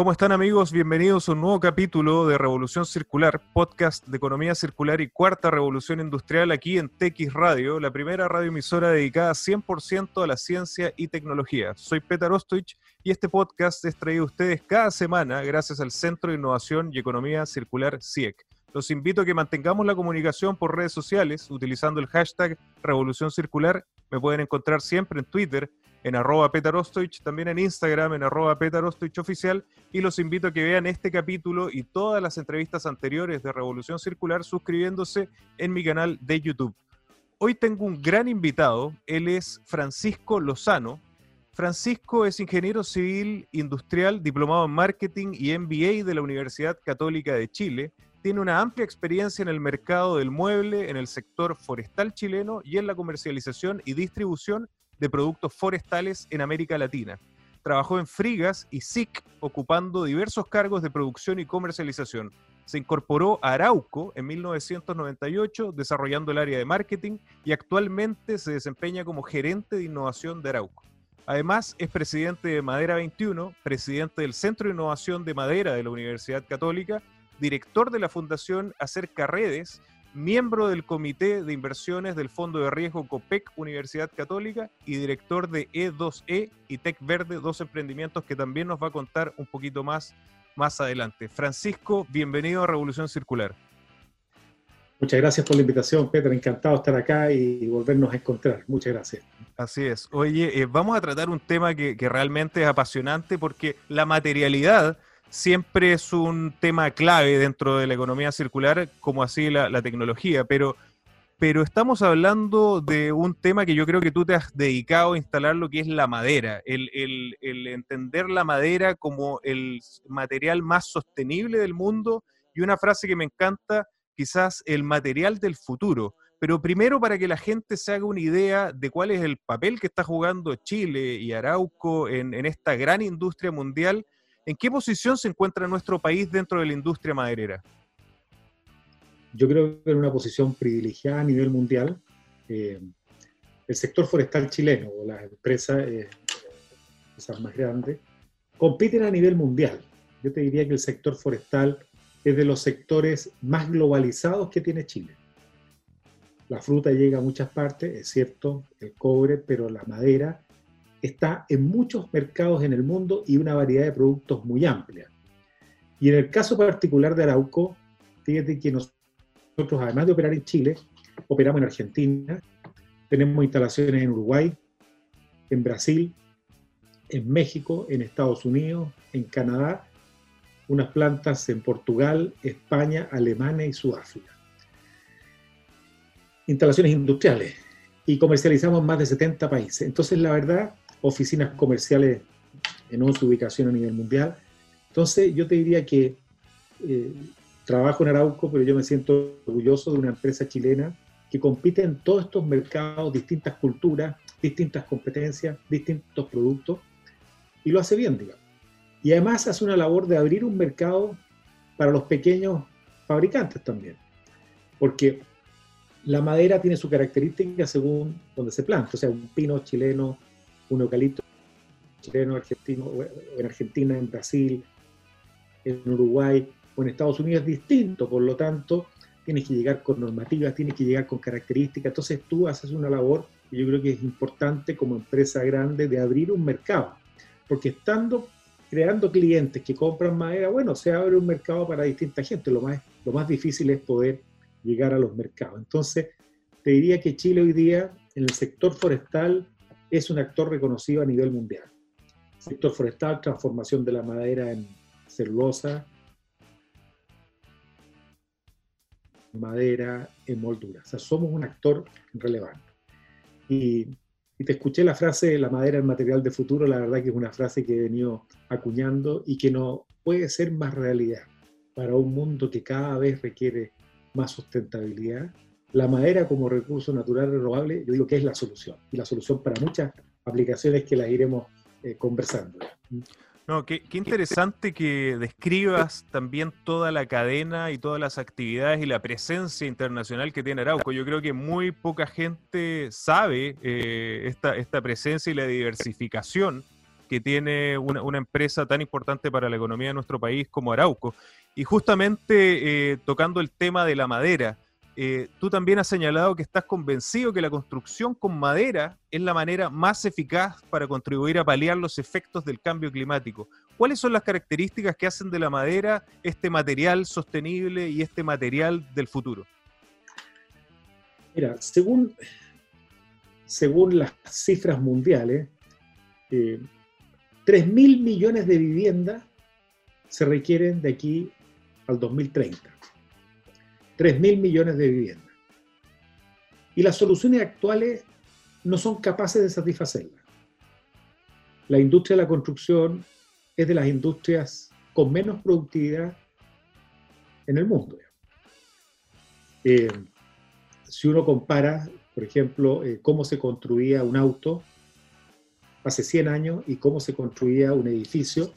¿Cómo están amigos? Bienvenidos a un nuevo capítulo de Revolución Circular, podcast de economía circular y cuarta revolución industrial aquí en TX Radio, la primera radioemisora dedicada 100% a la ciencia y tecnología. Soy Petar Ostoich y este podcast es traído a ustedes cada semana gracias al Centro de Innovación y Economía Circular CIEC. Los invito a que mantengamos la comunicación por redes sociales utilizando el hashtag Revolución Circular. Me pueden encontrar siempre en Twitter en arroba petarostovich, también en Instagram en arroba petarostovich oficial y los invito a que vean este capítulo y todas las entrevistas anteriores de Revolución Circular suscribiéndose en mi canal de YouTube. Hoy tengo un gran invitado, él es Francisco Lozano. Francisco es ingeniero civil industrial, diplomado en marketing y MBA de la Universidad Católica de Chile. Tiene una amplia experiencia en el mercado del mueble, en el sector forestal chileno y en la comercialización y distribución de productos forestales en América Latina. Trabajó en Frigas y SIC, ocupando diversos cargos de producción y comercialización. Se incorporó a Arauco en 1998, desarrollando el área de marketing y actualmente se desempeña como gerente de innovación de Arauco. Además, es presidente de Madera 21, presidente del Centro de Innovación de Madera de la Universidad Católica, director de la Fundación Acerca Redes miembro del Comité de Inversiones del Fondo de Riesgo COPEC Universidad Católica y director de E2E e y Tech Verde, dos emprendimientos que también nos va a contar un poquito más más adelante. Francisco, bienvenido a Revolución Circular. Muchas gracias por la invitación, Pedro. Encantado de estar acá y volvernos a encontrar. Muchas gracias. Así es. Oye, eh, vamos a tratar un tema que, que realmente es apasionante porque la materialidad siempre es un tema clave dentro de la economía circular, como así la, tecnología, pero, pero estamos hablando de un tema que yo creo que tú te has dedicado a instalar, lo que es la madera, el, entender la madera como el material más sostenible del mundo y una frase que me encanta, quizás el material del futuro. Pero primero para que la gente se haga una idea de cuál es el papel que está jugando Chile y Arauco en esta gran industria mundial, ¿En qué posición se encuentra nuestro país dentro de la industria maderera? Yo creo que en una posición privilegiada a nivel mundial. Eh, el sector forestal chileno o las empresas, eh, más grandes compiten a nivel mundial. Yo te diría que el sector forestal es de los sectores más globalizados que tiene Chile. La fruta llega a muchas partes, es cierto, el cobre, pero la madera está en muchos mercados en el mundo y una variedad de productos muy amplia. Y en el caso particular de Arauco, fíjate que nosotros, además de operar en Chile, operamos en Argentina, tenemos instalaciones en Uruguay, en Brasil, en México, en Estados Unidos, en Canadá, unas plantas en Portugal, España, Alemania y Sudáfrica. Instalaciones industriales y comercializamos en más de 70 países. Entonces, la verdad, oficinas comerciales en su ubicación a nivel mundial. Entonces, yo te diría que eh, trabajo en Arauco, pero yo me siento orgulloso de una empresa chilena que compite en todos estos mercados, distintas culturas, distintas competencias, distintos productos, y lo hace bien, digamos. Y además hace una labor de abrir un mercado para los pequeños fabricantes también, porque la madera tiene su característica según donde se planta, o sea, un pino chileno un eucalipto chileno, argentino, en Argentina, en Brasil, en Uruguay o en Estados Unidos es distinto, por lo tanto, tienes que llegar con normativas, tienes que llegar con características, entonces tú haces una labor que yo creo que es importante como empresa grande de abrir un mercado, porque estando creando clientes que compran madera, bueno, se abre un mercado para distinta gente, lo más, lo más difícil es poder llegar a los mercados. Entonces, te diría que Chile hoy día, en el sector forestal, es un actor reconocido a nivel mundial. Sector forestal, transformación de la madera en celulosa, madera, en moldura. O sea, somos un actor relevante. Y, y, te escuché la frase, la madera es material de futuro, la verdad que es una frase que he venido acuñando y que no puede ser más realidad para un mundo que cada vez requiere más sustentabilidad la madera como recurso natural renovable, yo digo que es la solución, y la solución para muchas aplicaciones que las iremos eh, conversando. No, qué, interesante que describas también toda la cadena y todas las actividades y la presencia internacional que tiene Arauco. Yo creo que muy poca gente sabe eh, esta, esta presencia y la diversificación que tiene una, empresa tan importante para la economía de nuestro país como Arauco. Y justamente eh, tocando el tema de la madera, eh, tú también has señalado que estás convencido que la construcción con madera es la manera más eficaz para contribuir a paliar los efectos del cambio climático. ¿Cuáles son las características que hacen de la madera este material sostenible y este material del futuro? Mira, según, según las cifras mundiales, eh, 3 mil millones de viviendas se requieren de aquí al 2030. 3 mil millones de viviendas. Y las soluciones actuales no son capaces de satisfacerlas. La industria de la construcción es de las industrias con menos productividad en el mundo. Eh, si uno compara, por ejemplo, eh, cómo se construía un auto hace 100 años y cómo se construía un edificio,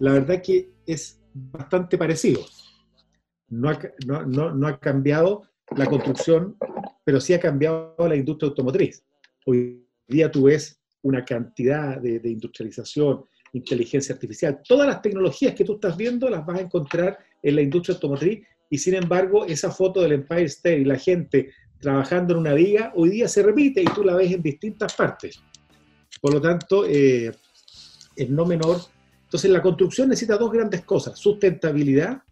la verdad que es bastante parecido. No ha, no, ha cambiado la construcción, pero sí ha cambiado la industria automotriz. Hoy día tú ves una cantidad de, de, industrialización, inteligencia artificial, todas las tecnologías que tú estás viendo las vas a encontrar en la industria automotriz y sin embargo esa foto del Empire State y la gente trabajando en una viga hoy día se repite y tú la ves en distintas partes. Por lo tanto, eh, es no menor. Entonces, la construcción necesita dos grandes cosas, sustentabilidad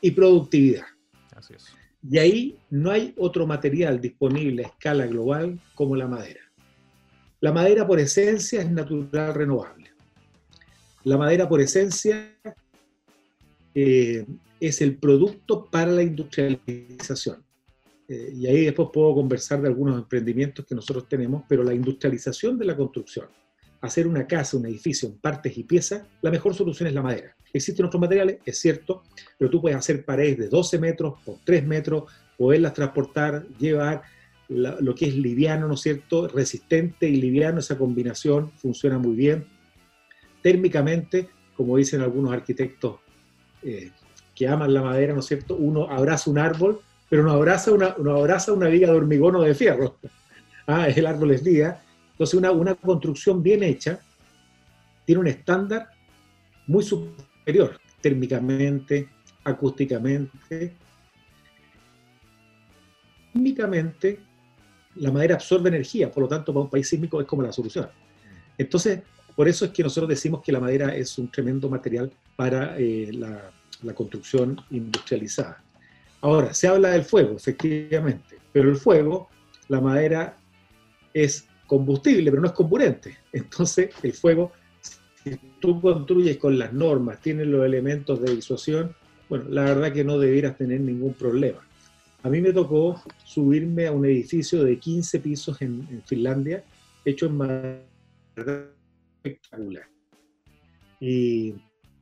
y productividad. Así es. Y ahí no hay otro material disponible a escala global como la madera. La madera por esencia es natural renovable. La madera por esencia eh, es el producto para la industrialización. Eh, y ahí después puedo conversar de algunos emprendimientos que nosotros tenemos, pero la industrialización de la construcción, hacer una casa, un edificio en partes y piezas, la mejor solución es la madera. Existen otros materiales, es cierto, pero tú puedes hacer paredes de 12 metros por 3 metros, poderlas transportar, llevar lo que es liviano, ¿no es cierto? Resistente y liviano, esa combinación funciona muy bien. Térmicamente, como dicen algunos arquitectos eh, que aman la madera, ¿no es cierto? Uno abraza un árbol pero no abraza una, abraza una viga de hormigón o de fierro. Ah, el árbol es viga. Entonces, una, una construcción bien hecha tiene un estándar muy superior térmicamente, acústicamente. Químicamente, la madera absorbe energía, por lo tanto, para un país sísmico es como la solución. Entonces, por eso es que nosotros decimos que la madera es un tremendo material para eh, la, la construcción industrializada. Ahora, se habla del fuego, efectivamente, pero el fuego, la madera es combustible, pero no es comburente. Entonces, el fuego, si tú construyes con las normas, tienes los elementos de disuasión, bueno, la verdad que no debieras tener ningún problema. A mí me tocó subirme a un edificio de 15 pisos en, en Finlandia, hecho en madera espectacular. Y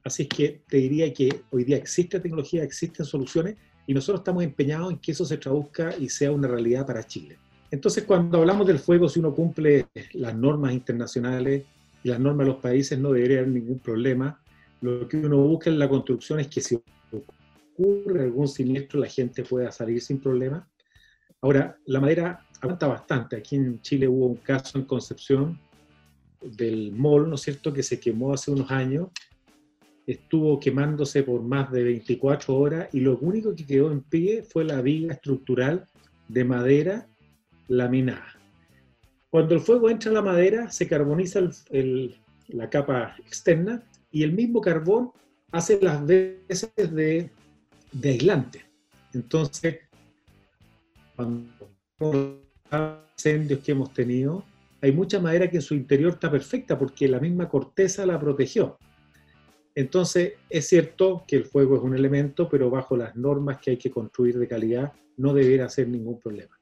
así es que te diría que hoy día existe tecnología, existen soluciones, y nosotros estamos empeñados en que eso se traduzca y sea una realidad para Chile. Entonces, cuando hablamos del fuego, si uno cumple las normas internacionales y las normas de los países, no debería haber ningún problema. Lo que uno busca en la construcción es que si ocurre algún siniestro, la gente pueda salir sin problema. Ahora, la madera aguanta bastante. Aquí en Chile hubo un caso en Concepción del mall, ¿no es cierto?, que se quemó hace unos años estuvo quemándose por más de 24 horas y lo único que quedó en pie fue la viga estructural de madera laminada. Cuando el fuego entra en la madera, se carboniza la capa externa y el mismo carbón hace las veces de, de aislante. Entonces, cuando incendios que hemos tenido, hay mucha madera que en su interior está perfecta porque la misma corteza la protegió. Entonces, es cierto que el fuego es un elemento, pero bajo las normas que hay que construir de calidad no debería ser ningún problema.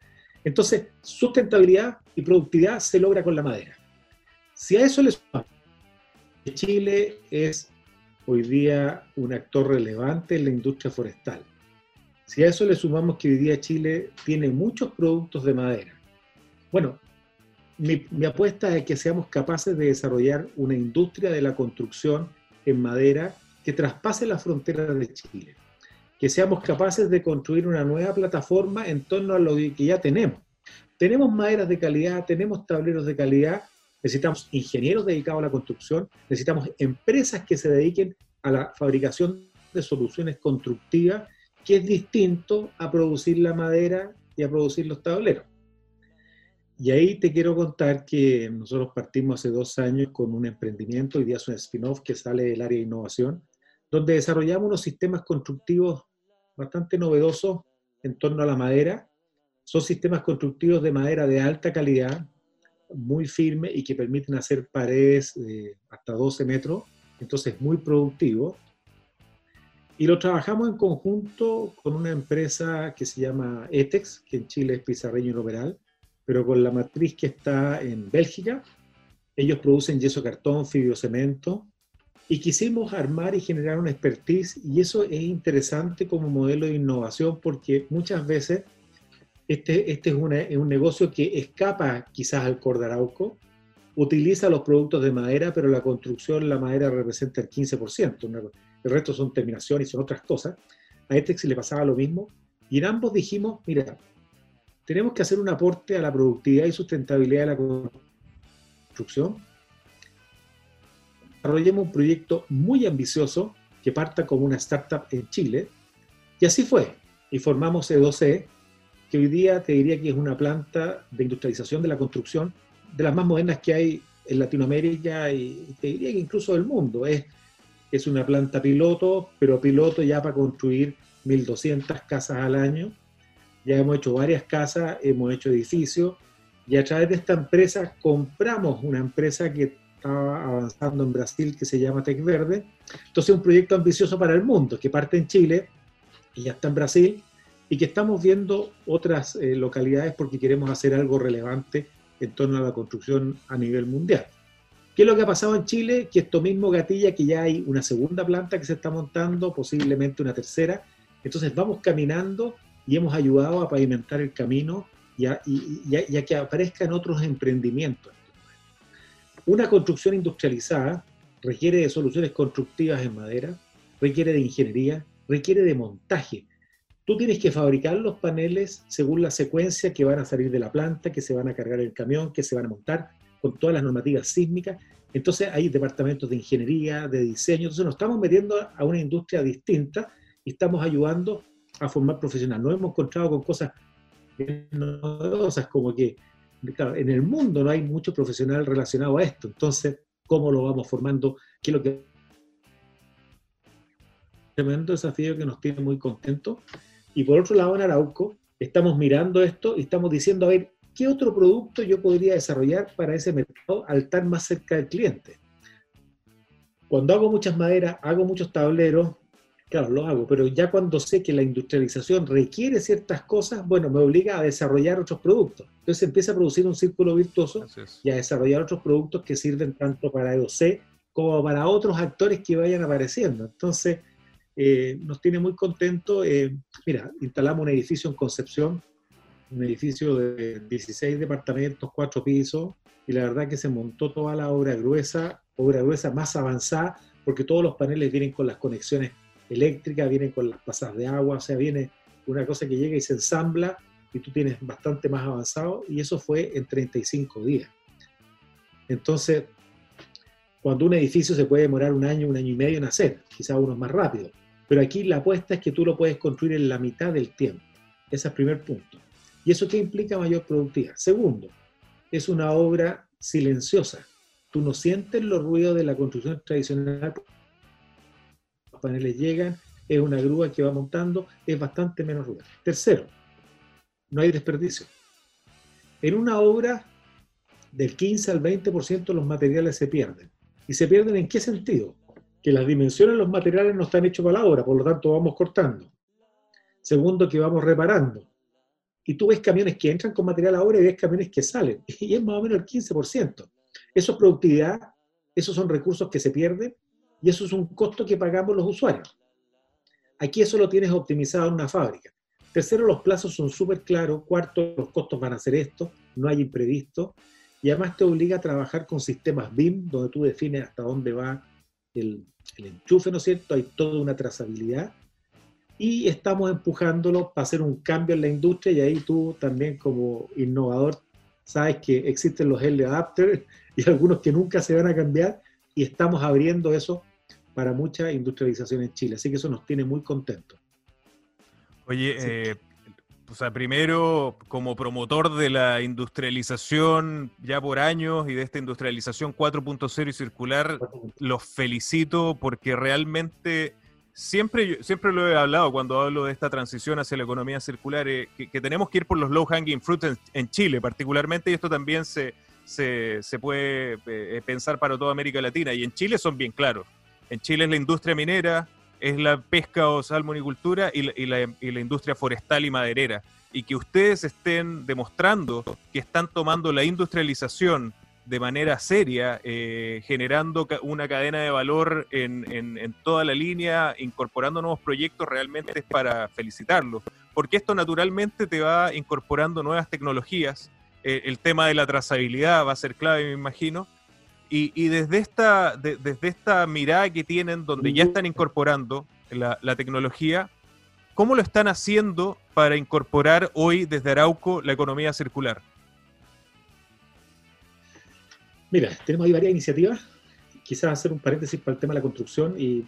Entonces, sustentabilidad y productividad se logra con la madera. Si a eso le sumamos que Chile es hoy día un actor relevante en la industria forestal, si a eso le sumamos que hoy día Chile tiene muchos productos de madera, bueno, mi, apuesta es que seamos capaces de desarrollar una industria de la construcción en madera que traspase las fronteras de Chile, que seamos capaces de construir una nueva plataforma en torno a lo que ya tenemos. Tenemos maderas de calidad, tenemos tableros de calidad, necesitamos ingenieros dedicados a la construcción, necesitamos empresas que se dediquen a la fabricación de soluciones constructivas, que es distinto a producir la madera y a producir los tableros. Y ahí te quiero contar que nosotros partimos hace dos años con un emprendimiento, hoy día es un spin-off que sale del área de innovación, donde desarrollamos unos sistemas constructivos bastante novedosos en torno a la madera. Son sistemas constructivos de madera de alta calidad, muy firme y que permiten hacer paredes de hasta 12 metros, entonces muy productivo. Y lo trabajamos en conjunto con una empresa que se llama ETEX, que en Chile es Pizarreño y Operal, pero con la matriz que está en Bélgica. Ellos producen yeso cartón, fibrocemento, y quisimos armar y generar una expertise, y eso es interesante como modelo de innovación porque muchas veces este, este es, un negocio que escapa quizás al Cordarauco, utiliza los productos de madera, pero la construcción, la madera representa el 15%, el resto son terminaciones y son otras cosas. A este se le pasaba lo mismo, y en ambos dijimos, mira, tenemos que hacer un aporte a la productividad y sustentabilidad de la construcción. Desarrollemos un proyecto muy ambicioso que parta como una startup en Chile. Y así fue. Y formamos E2C, que hoy día te diría que es una planta de industrialización de la construcción de las más modernas que hay en Latinoamérica y te diría que incluso del mundo. Es, es una planta piloto, pero piloto ya para construir 1.200 casas al año ya hemos hecho varias casas, hemos hecho edificios, y a través de esta empresa compramos una empresa que estaba avanzando en Brasil que se llama Tech Verde. Entonces, un proyecto ambicioso para el mundo que parte en Chile y ya está en Brasil y que estamos viendo otras eh, localidades porque queremos hacer algo relevante en torno a la construcción a nivel mundial. ¿Qué es lo que ha pasado en Chile? Que esto mismo gatilla que ya hay una segunda planta que se está montando, posiblemente una tercera. Entonces vamos caminando y hemos ayudado a pavimentar el camino y a, que aparezcan otros emprendimientos. Una construcción industrializada requiere de soluciones constructivas en madera, requiere de ingeniería, requiere de montaje. Tú tienes que fabricar los paneles según la secuencia que van a salir de la planta, que se van a cargar el camión, que se van a montar con todas las normativas sísmicas. Entonces hay departamentos de ingeniería, de diseño. Entonces nos estamos metiendo a una industria distinta y estamos ayudando a formar profesional. Nos hemos encontrado con cosas novedosas, como que en el mundo no hay mucho profesional relacionado a esto. Entonces, ¿cómo lo vamos formando? ¿Qué es lo que tremendo desafío que nos tiene muy contentos. Y por otro lado, en Arauco, estamos mirando esto y estamos diciendo, a ver, ¿qué otro producto yo podría desarrollar para ese mercado al estar más cerca del cliente? Cuando hago muchas maderas, hago muchos tableros, Claro, lo hago, pero ya cuando sé que la industrialización requiere ciertas cosas, bueno, me obliga a desarrollar otros productos. Entonces empieza a producir un círculo virtuoso y a desarrollar otros productos que sirven tanto para EOC como para otros actores que vayan apareciendo. Entonces, eh, nos tiene muy contentos. Eh, mira, instalamos un edificio en Concepción, un edificio de 16 departamentos, 4 pisos, y la verdad que se montó toda la obra gruesa, obra gruesa más avanzada, porque todos los paneles vienen con las conexiones eléctrica, vienen con las pasas de agua, o sea, viene una cosa que llega y se ensambla y tú tienes bastante más avanzado y eso fue en 35 días. Entonces, cuando un edificio se puede demorar un año, un año y medio en hacer, quizás uno más rápido, pero aquí la apuesta es que tú lo puedes construir en la mitad del tiempo. Ese es el primer punto. ¿Y eso qué implica mayor productividad? Segundo, es una obra silenciosa. Tú no sientes los ruidos de la construcción tradicional paneles llegan, es una grúa que va montando, es bastante menos ruido. Tercero, no hay desperdicio. En una obra, del 15 al 20% los materiales se pierden. ¿Y se pierden en qué sentido? Que las dimensiones de los materiales no están hechos para la obra, por lo tanto vamos cortando. Segundo, que vamos reparando. Y tú ves camiones que entran con material a obra y ves camiones que salen. Y es más o menos el 15%. Eso es productividad, esos son recursos que se pierden y eso es un costo que pagamos los usuarios. Aquí eso lo tienes optimizado en una fábrica. Tercero, los plazos son súper claros. Cuarto, los costos van a ser estos, no hay imprevisto. Y además te obliga a trabajar con sistemas BIM, donde tú defines hasta dónde va el, el enchufe, ¿no es cierto? Hay toda una trazabilidad. Y estamos empujándolo para hacer un cambio en la industria y ahí tú también como innovador sabes que existen los L adapters, y algunos que nunca se van a cambiar, y estamos abriendo eso para mucha industrialización en Chile. Así que eso nos tiene muy contentos. Oye, eh, o sea, primero, como promotor de la industrialización ya por años y de esta industrialización 4.0 y circular, los felicito porque realmente siempre, siempre lo he hablado cuando hablo de esta transición hacia la economía circular, eh, que, tenemos que ir por los low hanging fruits en, Chile particularmente, y esto también se, se, puede eh, pensar para toda América Latina, y en Chile son bien claros. En Chile es la industria minera, es la pesca o salmonicultura y la, y la industria forestal y maderera. Y que ustedes estén demostrando que están tomando la industrialización de manera seria, eh, generando una cadena de valor en, toda la línea, incorporando nuevos proyectos, realmente es para felicitarlos, porque esto naturalmente te va incorporando nuevas tecnologías, eh, el tema de la trazabilidad va a ser clave, me imagino, y, desde, esta, desde esta mirada que tienen, donde ya están incorporando la, tecnología, ¿cómo lo están haciendo para incorporar hoy desde Arauco la economía circular? Mira, tenemos ahí varias iniciativas. Quizás hacer un paréntesis para el tema de la construcción y,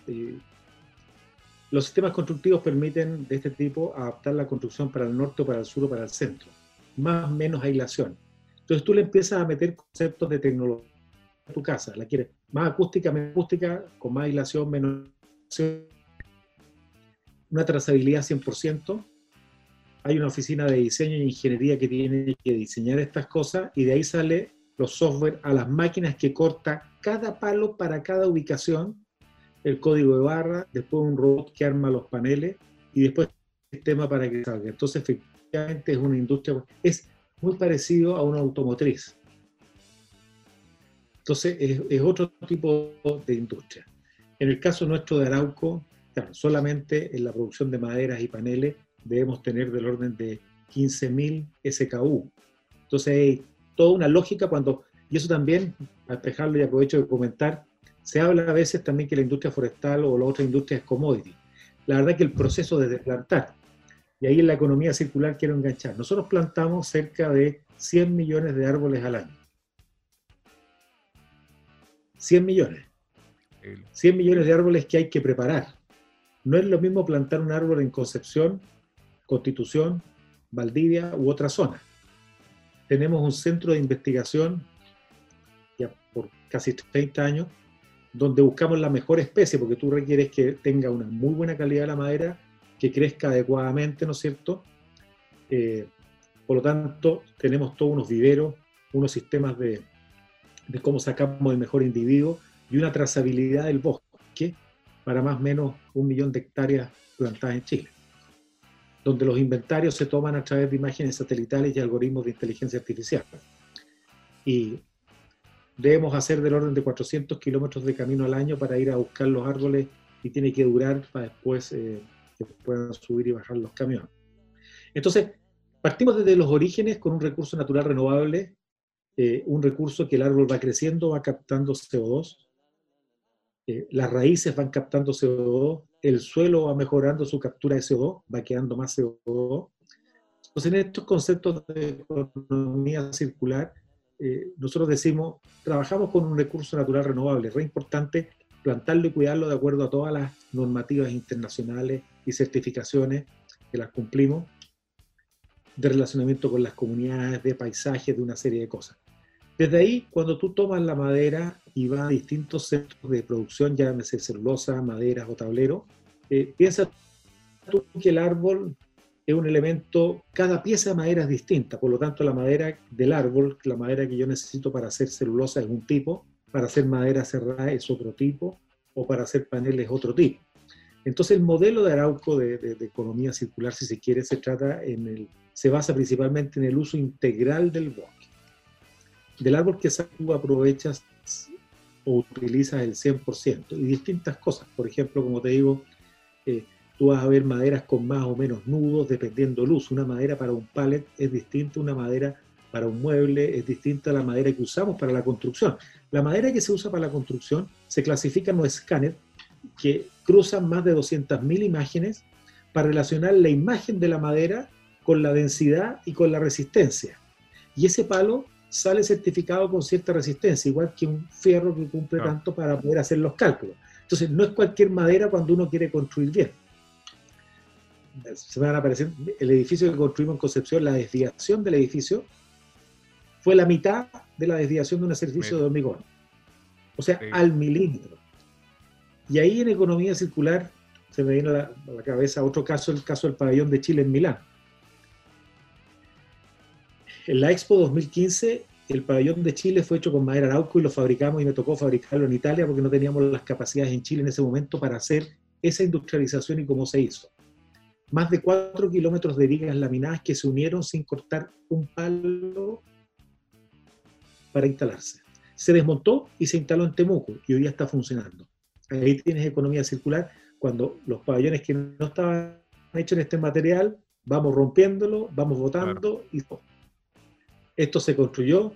los sistemas constructivos permiten de este tipo adaptar la construcción para el norte, para el sur o para el centro. Más o menos aislación. Entonces tú le empiezas a meter conceptos de tecnología tu casa. La quieres más acústica, menos acústica, con más aislación, menos una trazabilidad 100%. Hay una oficina de diseño e ingeniería que tiene que diseñar estas cosas y de ahí sale los software a las máquinas que corta cada palo para cada ubicación, el código de barra, después un robot que arma los paneles y después el sistema para que salga. Entonces, efectivamente es una industria, es muy parecido a una automotriz. Entonces, es, otro tipo de industria. En el caso nuestro de Arauco, solamente en la producción de maderas y paneles debemos tener del orden de 15.000 SKU. Entonces, toda una lógica cuando, y eso también, al dejarlo y aprovecho de comentar, se habla a veces también que la industria forestal o la otra industria es commodity. La verdad que el proceso de plantar, y ahí en la economía circular quiero enganchar, nosotros plantamos cerca de 100 millones de árboles al año. 100 millones. 100 millones de árboles que hay que preparar. No es lo mismo plantar un árbol en Concepción, Constitución, Valdivia u otra zona tenemos un centro de investigación, ya por casi 30 años, donde buscamos la mejor especie, porque tú requieres que tenga una muy buena calidad de la madera, que crezca adecuadamente, ¿no es cierto? Eh, por lo tanto, tenemos todos unos viveros, unos sistemas de, de cómo sacamos el mejor individuo y una trazabilidad del bosque para más o menos un millón de hectáreas plantadas en Chile donde los inventarios se toman a través de imágenes satelitales y algoritmos de inteligencia artificial. Y debemos hacer del orden de 400 kilómetros de camino al año para ir a buscar los árboles y tiene que durar para después eh, que puedan subir y bajar los camiones. Entonces, partimos desde los orígenes con un recurso natural renovable, eh, un recurso que el árbol va creciendo, va captando CO2, eh, las raíces van captando CO2, el suelo va mejorando su captura de CO2, va quedando más CO2. Entonces, en estos conceptos de economía circular, eh, nosotros decimos, trabajamos con un recurso natural renovable, re importante plantarlo y cuidarlo de acuerdo a todas las normativas internacionales y certificaciones que las cumplimos, de relacionamiento con las comunidades, de paisajes, de una serie de cosas. Desde ahí, cuando tú tomas la madera y vas a distintos centros de producción, llámese celulosa, maderas o tablero, eh, piensa tú que el árbol es un elemento, cada pieza de madera es distinta, por lo tanto la madera del árbol, la madera que yo necesito para hacer celulosa es un tipo, para hacer madera cerrada es otro tipo, o para hacer paneles es otro tipo. Entonces el modelo de Arauco de, de, economía circular, si se quiere, se trata en el, se basa principalmente en el uso integral del bosque del árbol que tú aprovechas o utilizas el 100% y distintas cosas. Por ejemplo, como te digo, eh, tú vas a ver maderas con más o menos nudos dependiendo luz. Una madera para un pallet es distinta una madera para un mueble, es distinta a la madera que usamos para la construcción. La madera que se usa para la construcción se clasifica en los escáneres que cruzan más de 200.000 imágenes para relacionar la imagen de la madera con la densidad y con la resistencia. Y ese palo sale certificado con cierta resistencia, igual que un fierro que cumple tanto para poder hacer los cálculos. Entonces, no es cualquier madera cuando uno quiere construir bien. Se van a aparecer, el edificio que construimos en Concepción, la desviación del edificio fue la mitad de la desviación de un servicio de hormigón. O sea, al milímetro. Y ahí en economía circular se me vino a la, cabeza otro caso, el caso del pabellón de Chile en Milán. En la Expo 2015, el pabellón de Chile fue hecho con madera arauco y lo fabricamos y me tocó fabricarlo en Italia porque no teníamos las capacidades en Chile en ese momento para hacer esa industrialización y cómo se hizo. Más de 4 kilómetros de vigas laminadas que se unieron sin cortar un palo para instalarse. Se desmontó y se instaló en Temuco y hoy ya está funcionando. Ahí tienes economía circular cuando los pabellones que no estaban hechos en este material, vamos rompiéndolo, vamos botando y esto se construyó,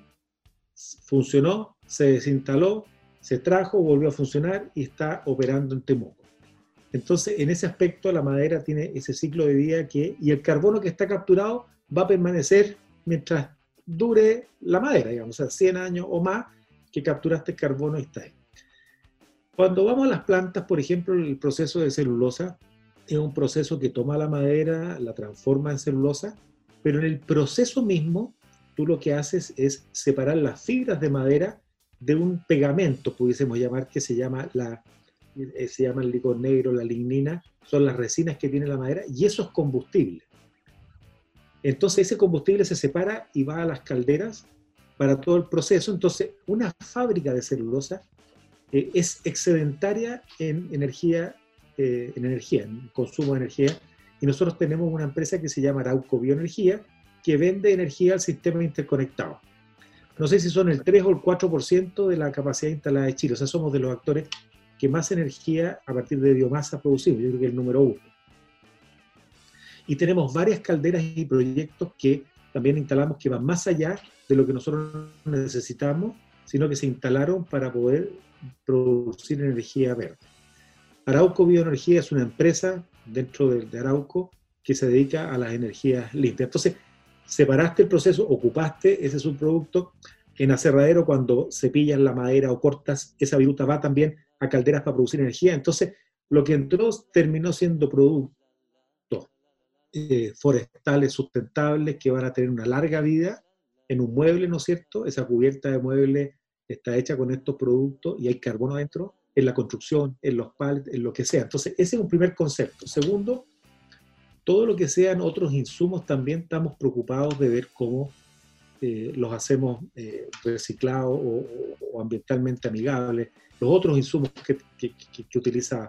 funcionó, se desinstaló, se trajo, volvió a funcionar y está operando en Temuco. Entonces, en ese aspecto, la madera tiene ese ciclo de vida que, y el carbono que está capturado va a permanecer mientras dure la madera, digamos, o sea, 100 años o más que capturaste el carbono y está ahí. Cuando vamos a las plantas, por ejemplo, el proceso de celulosa es un proceso que toma la madera, la transforma en celulosa, pero en el proceso mismo tú lo que haces es separar las fibras de madera de un pegamento, pudiésemos llamar, que se llama, la, eh, se llama el licor negro, la lignina, son las resinas que tiene la madera, y eso es combustible. Entonces ese combustible se separa y va a las calderas para todo el proceso. Entonces una fábrica de celulosa eh, es excedentaria en energía, eh, en energía, en consumo de energía, y nosotros tenemos una empresa que se llama Arauco Bioenergía, que vende energía al sistema interconectado. No sé si son el 3 o el 4% de la capacidad instalada de Chile, o sea, somos de los actores que más energía a partir de biomasa producimos, yo creo que es el número uno. Y tenemos varias calderas y proyectos que también instalamos que van más allá de lo que nosotros necesitamos, sino que se instalaron para poder producir energía verde. Arauco Bioenergía es una empresa dentro de, Arauco que se dedica a las energías limpias. Entonces, separaste el proceso, ocupaste ese subproducto. En aserradero, cuando cepillas la madera o cortas, esa viruta va también a calderas para producir energía. Entonces, lo que entró terminó siendo productos eh, forestales sustentables que van a tener una larga vida en un mueble, ¿no es cierto? Esa cubierta de mueble está hecha con estos productos y hay carbono adentro en la construcción, en los pallets, en lo que sea. Entonces, ese es un primer concepto. Segundo, todo lo que sean otros insumos también estamos preocupados de ver cómo eh, los hacemos eh, reciclados o, ambientalmente amigables. Los otros insumos que, utiliza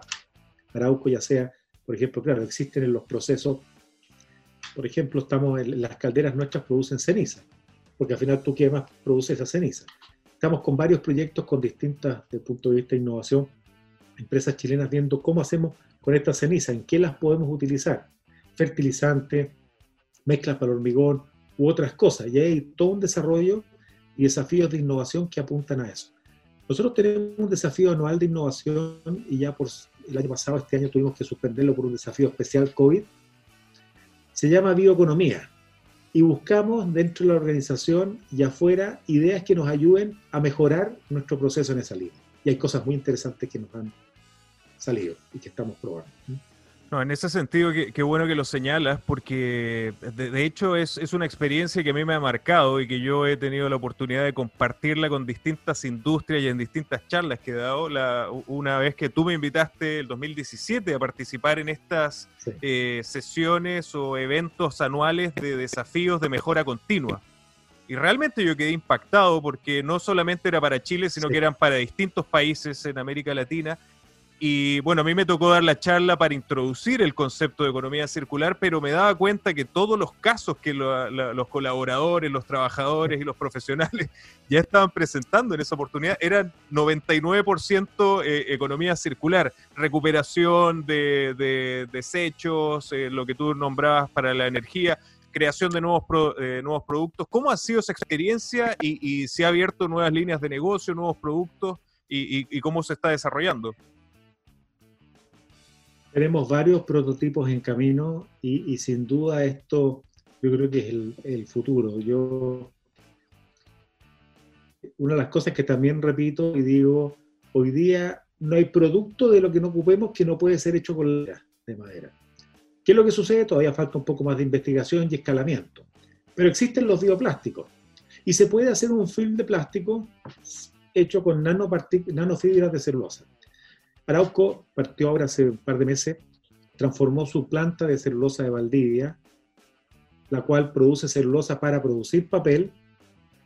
Arauco, ya sea, por ejemplo, claro, existen en los procesos, por ejemplo, estamos las calderas nuestras producen ceniza, porque al final tú quemas, produces esa ceniza. Estamos con varios proyectos con distintas, desde el punto de vista de innovación, empresas chilenas viendo cómo hacemos con esta ceniza, en qué las podemos utilizar, fertilizantes, mezclas para hormigón u otras cosas. Y hay todo un desarrollo y desafíos de innovación que apuntan a eso. Nosotros tenemos un desafío anual de innovación y ya por el año pasado, este año tuvimos que suspenderlo por un desafío especial COVID. Se llama bioeconomía y buscamos dentro de la organización y afuera ideas que nos ayuden a mejorar nuestro proceso en esa línea. Y hay cosas muy interesantes que nos han salido y que estamos probando. No, en ese sentido, qué bueno que lo señalas, porque de, hecho es, es, una experiencia que a mí me ha marcado y que yo he tenido la oportunidad de compartirla con distintas industrias y en distintas charlas que he dado. La, una vez que tú me invitaste el 2017 a participar en estas eh, sesiones o eventos anuales de desafíos de mejora continua. Y realmente yo quedé impactado porque no solamente era para Chile, sino que eran para distintos países en América Latina y bueno, a mí me tocó dar la charla para introducir el concepto de economía circular, pero me daba cuenta que todos los casos que los colaboradores, los trabajadores y los profesionales ya estaban presentando en esa oportunidad eran 99% eh, economía circular, recuperación de, desechos, eh, lo que tú nombrabas para la energía, creación de nuevos, eh, nuevos productos. ¿Cómo ha sido esa experiencia y, y se ha abierto nuevas líneas de negocio, nuevos productos y cómo se está desarrollando? Tenemos varios prototipos en camino y, sin duda esto yo creo que es el, futuro. Yo una de las cosas que también repito y digo, hoy día no hay producto de lo que no ocupemos que no puede ser hecho con la de madera. ¿Qué es lo que sucede? Todavía falta un poco más de investigación y escalamiento. Pero existen los bioplásticos. Y se puede hacer un film de plástico hecho con nanofibras de celulosa. Arauco partió ahora hace un par de meses, transformó su planta de celulosa de Valdivia, la cual produce celulosa para producir papel,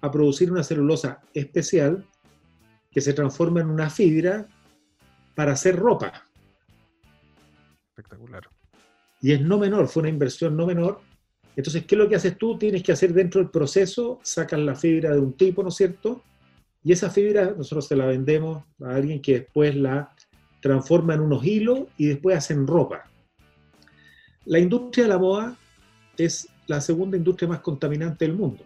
a producir una celulosa especial que se transforma en una fibra para hacer ropa. Espectacular. Y es no menor, fue una inversión no menor. Entonces, ¿qué es lo que haces tú? Tienes que hacer dentro del proceso, sacan la fibra de un tipo, ¿no es cierto? Y esa fibra nosotros se la vendemos a alguien que después la transforma en unos hilos y después hacen ropa. La industria de la moda es la segunda industria más contaminante del mundo.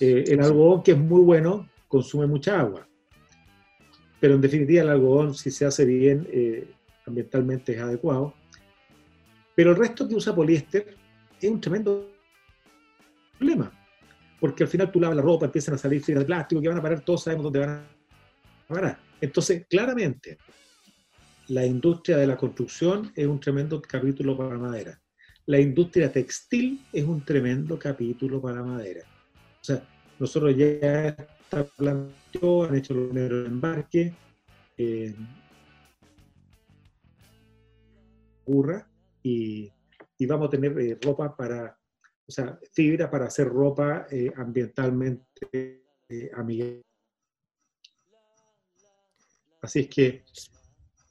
Eh, el algodón, que es muy bueno, consume mucha agua. Pero en definitiva, el algodón, si se hace bien, eh, ambientalmente es adecuado. Pero el resto que usa poliéster es un tremendo problema. Porque al final tú lavas la ropa, empiezan a salir fibras de plástico que van a parar, todos sabemos dónde van a parar. Entonces, claramente, la industria de la construcción es un tremendo capítulo para madera. La industria textil es un tremendo capítulo para madera. O sea, nosotros ya está planteado, han hecho los primeros embarques, eh, burra, y, y, vamos a tener eh, ropa para, o sea, fibra para hacer ropa eh, ambientalmente eh, amigable. Así es que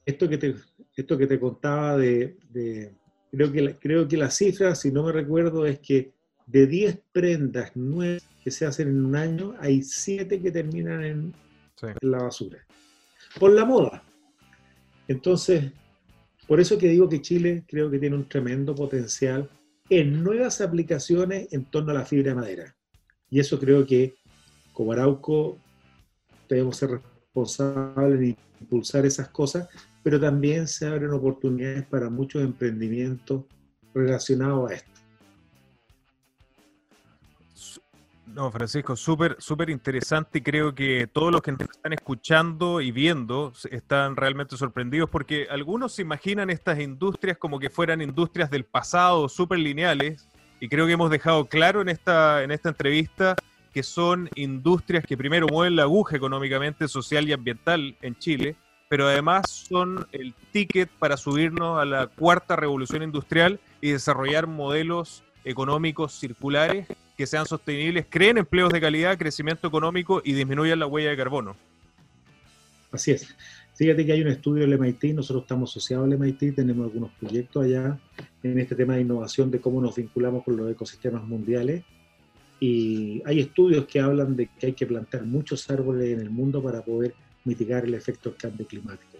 esto que te, esto que te contaba de, de creo, que creo que la cifra, si no me recuerdo, es que de 10 prendas nuevas que se hacen en un año, hay 7 que terminan en, la basura. Por la moda. Entonces, por eso que digo que Chile creo que tiene un tremendo potencial en nuevas aplicaciones en torno a la fibra de madera. Y eso creo que como Arauco debemos ser responsables de impulsar esas cosas, pero también se abren oportunidades para muchos emprendimientos relacionados a esto. No, Francisco, súper, súper interesante y creo que todos los que nos están escuchando y viendo están realmente sorprendidos porque algunos se imaginan estas industrias como que fueran industrias del pasado, súper lineales, y creo que hemos dejado claro en esta, en esta entrevista que son industrias que primero mueven la aguja económicamente, social y ambiental en Chile, pero además son el ticket para subirnos a la cuarta revolución industrial y desarrollar modelos económicos circulares que sean sostenibles, creen empleos de calidad, crecimiento económico y disminuyan la huella de carbono. Así es. Fíjate que hay un estudio del MIT, nosotros estamos asociados al MIT, tenemos algunos proyectos allá en este tema de innovación, de cómo nos vinculamos con los ecosistemas mundiales. Y hay estudios que hablan de que hay que plantar muchos árboles en el mundo para poder mitigar el efecto del cambio climático.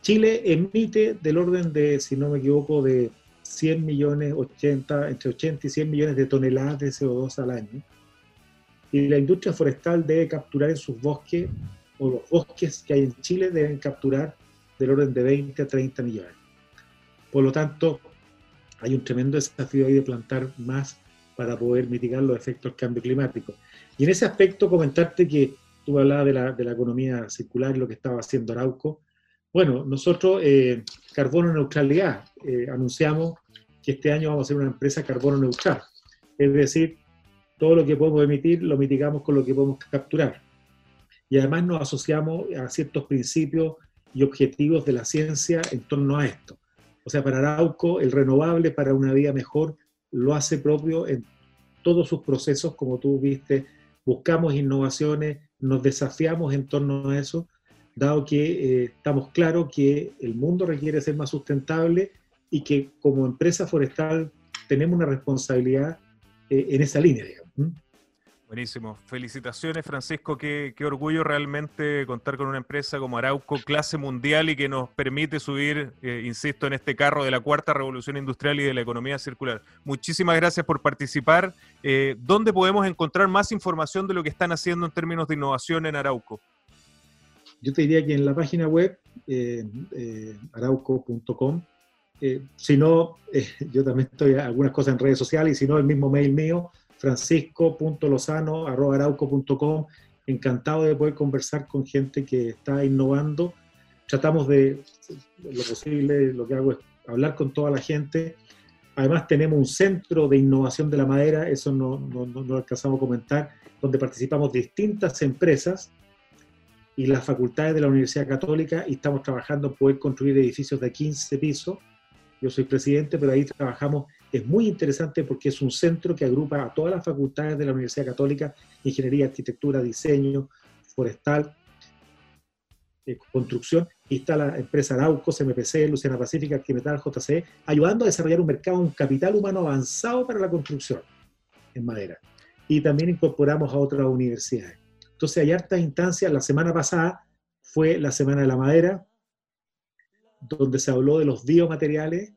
Chile emite del orden de, si no me equivoco, de 100 millones, 80, entre 80 y 100 millones de toneladas de CO2 al año. Y la industria forestal debe capturar en sus bosques, o los bosques que hay en Chile deben capturar del orden de 20 a 30 millones. Por lo tanto, hay un tremendo desafío ahí de plantar más para poder mitigar los efectos del cambio climático. Y en ese aspecto, comentarte que tú hablabas de la, de la economía circular y lo que estaba haciendo Arauco. Bueno, nosotros, eh, carbono neutralidad, eh, anunciamos que este año vamos a ser una empresa carbono neutral. Es decir, todo lo que podemos emitir lo mitigamos con lo que podemos capturar. Y además nos asociamos a ciertos principios y objetivos de la ciencia en torno a esto. O sea, para Arauco, el renovable para una vida mejor lo hace propio en todos sus procesos, como tú viste, buscamos innovaciones, nos desafiamos en torno a eso dado que eh, estamos claros que el mundo requiere ser más sustentable y que como empresa forestal tenemos una responsabilidad eh, en esa línea. Buenísimo. Felicitaciones, Francisco. Qué, orgullo realmente contar con una empresa como Arauco, clase mundial y que nos permite subir, eh, insisto, en este carro de la cuarta revolución industrial y de la economía circular. Muchísimas gracias por participar. ¿Dónde podemos encontrar más información de lo que están haciendo en términos de innovación en Arauco? Yo te diría que en la página web, eh, eh, arauco.com, eh, si no, yo también estoy algunas cosas en redes sociales, y si no, el mismo mail mío, francisco.lozano.arauco.com, encantado de poder conversar con gente que está innovando. Tratamos de, lo posible, lo que hago es hablar con toda la gente. Además tenemos un centro de innovación de la madera, eso no, no, no, no alcanzamos a comentar, donde participamos distintas empresas y las facultades de la Universidad Católica y estamos trabajando en poder construir edificios de 15 pisos. Yo soy presidente, pero ahí trabajamos. Es muy interesante porque es un centro que agrupa a todas las facultades de la Universidad Católica, ingeniería, arquitectura, diseño, forestal, eh, construcción, y está la empresa Araucos, MPC, Luciana Pacífica, Arquimetal, JCE, ayudando a desarrollar un mercado, un capital humano avanzado para la construcción en madera. Y también incorporamos a otras universidades. Entonces hay hartas instancias. La semana pasada fue la Semana de la Madera, donde se habló de los biomateriales,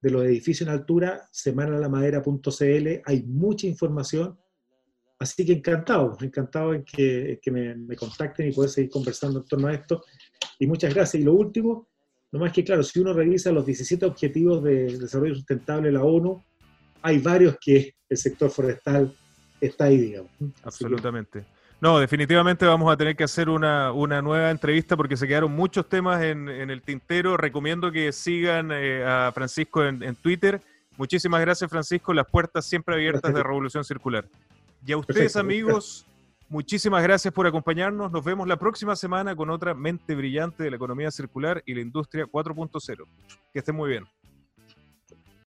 de los edificios en altura, semanalamadera.cl, hay mucha información. Así que encantado, encantado en que, que me, contacten y poder seguir conversando en torno a esto. Y muchas gracias. Y lo último, nomás que claro, si uno revisa los 17 objetivos de desarrollo sustentable de la ONU, hay varios que el sector forestal está ahí, digamos. Absolutamente. No, definitivamente vamos a tener que hacer una, una nueva entrevista porque se quedaron muchos temas en, en el tintero. Recomiendo que sigan eh, a Francisco en, en, Twitter. Muchísimas gracias, Francisco. Las puertas siempre abiertas de Revolución Circular. Y a ustedes, amigos, muchísimas gracias por acompañarnos. Nos vemos la próxima semana con otra mente brillante de la economía circular y la industria 4.0. Que estén muy bien.